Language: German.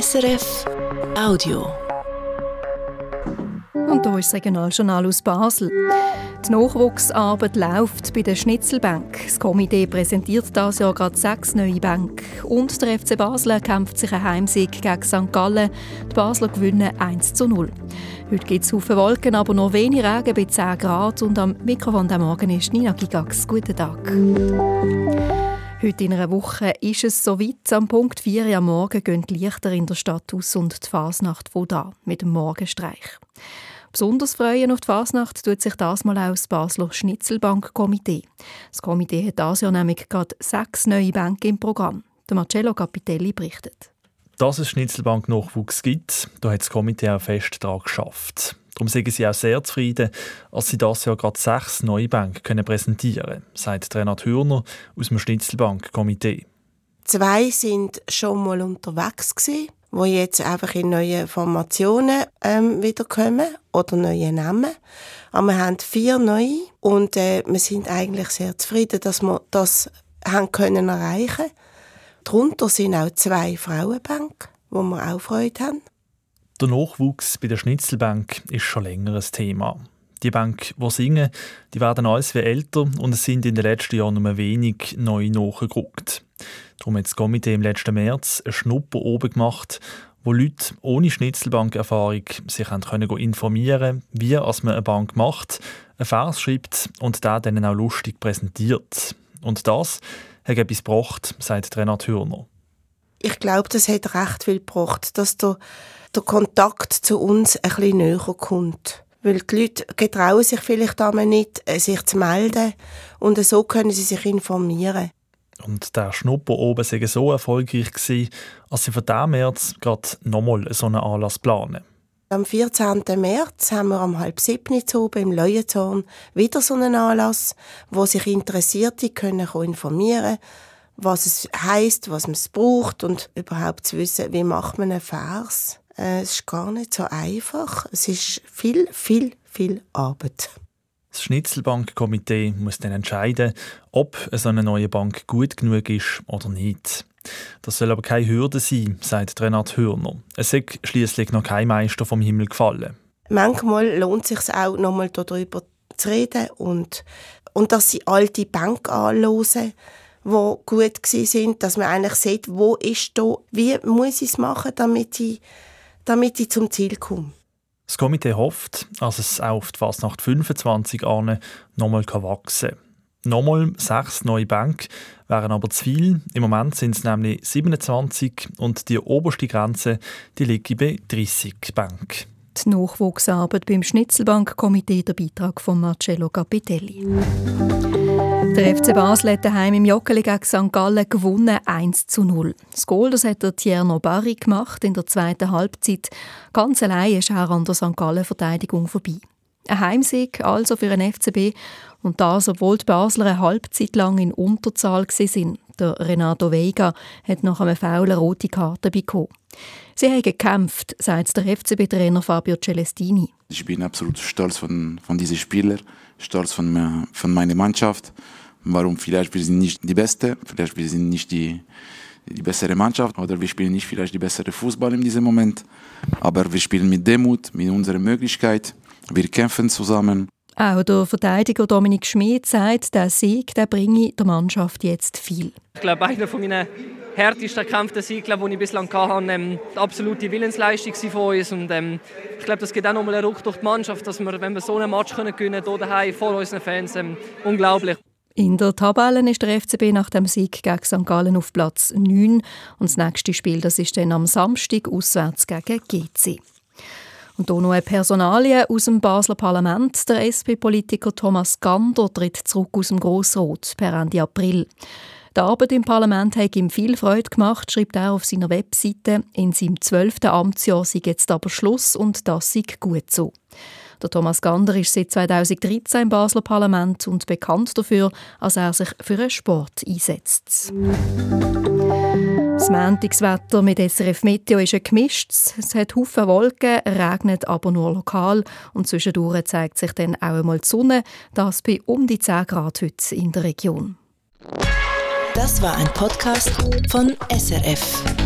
SRF Audio. Und hier ist das Regionaljournal aus Basel. Die Nachwuchsarbeit läuft bei der Schnitzelbank. Das Komitee präsentiert dieses Jahr gerade sechs neue Bänke. Und der FC Basel kämpft sich einen Heimsieg gegen St. Gallen. Die Basler gewinnen 1 zu 0. Heute gibt es viele Wolken, aber noch wenig Regen bei 10 Grad. Und am Mikrofon der Morgen ist Nina Gigax. Guten Tag. Heute in einer Woche ist es soweit. Am Punkt 4 Uhr am Morgen gehen die Lichter in der Stadt aus und die Fasnacht von da mit dem Morgenstreich. Besonders freuen auf die Fasnacht tut sich das mal auch das Basler Schnitzelbank-Komitee. Das Komitee hat dieses Jahr nämlich gerade sechs neue Bänke im Programm. Der Marcello Capitelli berichtet. Dass es Schnitzelbank-Nachwuchs gibt, da hat das Komitee auch fest daran geschafft. Darum sind sie auch sehr zufrieden, als sie das Jahr gerade sechs neue Bänke können präsentieren können, sagt Renat Hürner aus dem Schnitzelbank-Komitee. Zwei sind schon mal unterwegs gewesen, wo jetzt einfach in neue Formationen ähm, wiederkommen oder neue Namen. Aber wir haben vier neue und äh, wir sind eigentlich sehr zufrieden, dass wir das haben können erreichen. Darunter sind auch zwei Frauenbänke, wo wir auch Freude haben. Der Nachwuchs bei der Schnitzelbank ist schon länger ein Thema. Die Bank, die singen, die werden alles wie älter und es sind in den letzten Jahren nur wenig neu nachgerückt. Darum hat das Komitee im letzten März eine Schnupper oben gemacht, wo Leute ohne Schnitzelbankerfahrung sich können informieren wie man eine Bank macht, einen Vers schreibt und der dann auch lustig präsentiert. Und das hat etwas gebracht, sagt Renat Hürner. Ich glaube, das hat recht viel gebracht, dass der der Kontakt zu uns ein bisschen näher kommt. Weil die Leute getrauen sich vielleicht einmal nicht, äh, sich zu melden und so können sie sich informieren. Und der Schnupper oben sei so erfolgreich gewesen, als sie für diesen März gerade nochmal so einen Anlass planen. Am 14. März haben wir am halb sieben oben im Leuentorn wieder so einen Anlass, wo sich Interessierte können informieren was es heißt, was man braucht und überhaupt zu wissen, wie macht man einen Vers. Äh, es ist gar nicht so einfach. Es ist viel, viel, viel Arbeit. Das Schnitzelbankkomitee muss dann entscheiden, ob so eine neue Bank gut genug ist oder nicht. Das soll aber keine Hürde sein, sagt Renat Hürner. Es ist schließlich noch kein Meister vom Himmel gefallen. Manchmal lohnt es sich auch, nochmal darüber zu reden und, und dass sie alte Bank anhören, die gut sind, dass man eigentlich sieht, wo ist da, wie muss ich es machen, damit ich damit ich zum Ziel komme. Das Komitee hofft, dass es auch auf die Fasnacht 25 an nochmal wachsen kann. Nochmal sechs neue Bänke wären aber zu viel. Im Moment sind es nämlich 27 und die oberste Grenze die liegt bei 30 Bänken. Die Nachwuchsarbeit beim Schnitzelbankkomitee, der Beitrag von Marcello Capitelli. Der FC Basel hat daheim im Joggeli gegen St. Gallen gewonnen 1 zu 0. Das Goal das hat der Tierno Barry gemacht in der zweiten Halbzeit. Ganz allein ist er an der St. Gallen-Verteidigung vorbei. Ein Heimsieg also für den FCB und das, obwohl die Basler eine Halbzeit lang in Unterzahl waren. Der Renato Veiga hat nach einem Foul eine rote Karte bekommen. Sie haben gekämpft, sagt der FCB-Trainer Fabio Celestini. Ich bin absolut stolz von, von diesen Spielern, stolz von, von meiner Mannschaft. Warum? Vielleicht wir sind nicht die Beste, vielleicht wir sind nicht die, die bessere Mannschaft oder wir spielen nicht vielleicht die bessere Fußball in diesem Moment. Aber wir spielen mit Demut, mit unserer Möglichkeit. Wir kämpfen zusammen. Auch der Verteidiger Dominik Schmid sagt, der Sieg der bringe der Mannschaft jetzt viel. Ich glaube, einer von meinen härtesten erkämpften Sieg, den ich bislang hatte, ähm, die absolute Willensleistung von uns. Und, ähm, ich glaube, das geht auch nochmal einen Ruck durch die Mannschaft, dass wir, wenn wir so einen Match können gewinnen können, hier daheim vor unseren Fans, ähm, unglaublich. In der Tabelle ist der FCB nach dem Sieg gegen St. Gallen auf Platz 9 und das nächste Spiel das ist dann am Samstag auswärts gegen GC. Und hier noch eine Personalie aus dem Basler Parlament. Der SP-Politiker Thomas Gander tritt zurück aus dem Grossrot per Ende April. Die Arbeit im Parlament hat ihm viel Freude gemacht, schreibt er auf seiner Webseite. In seinem zwölften Amtsjahr sei jetzt aber Schluss und das sei gut so. Der Thomas Gander ist seit 2013 im Basler Parlament und bekannt dafür, dass er sich für den Sport einsetzt. Das Montagswetter mit SRF Meteo ist ein gemischtes. Es hat Haufen Wolken, regnet aber nur lokal und zwischendurch zeigt sich dann auch einmal die Sonne, das bei um die 10 Grad heute in der Region. Das war ein Podcast von SRF.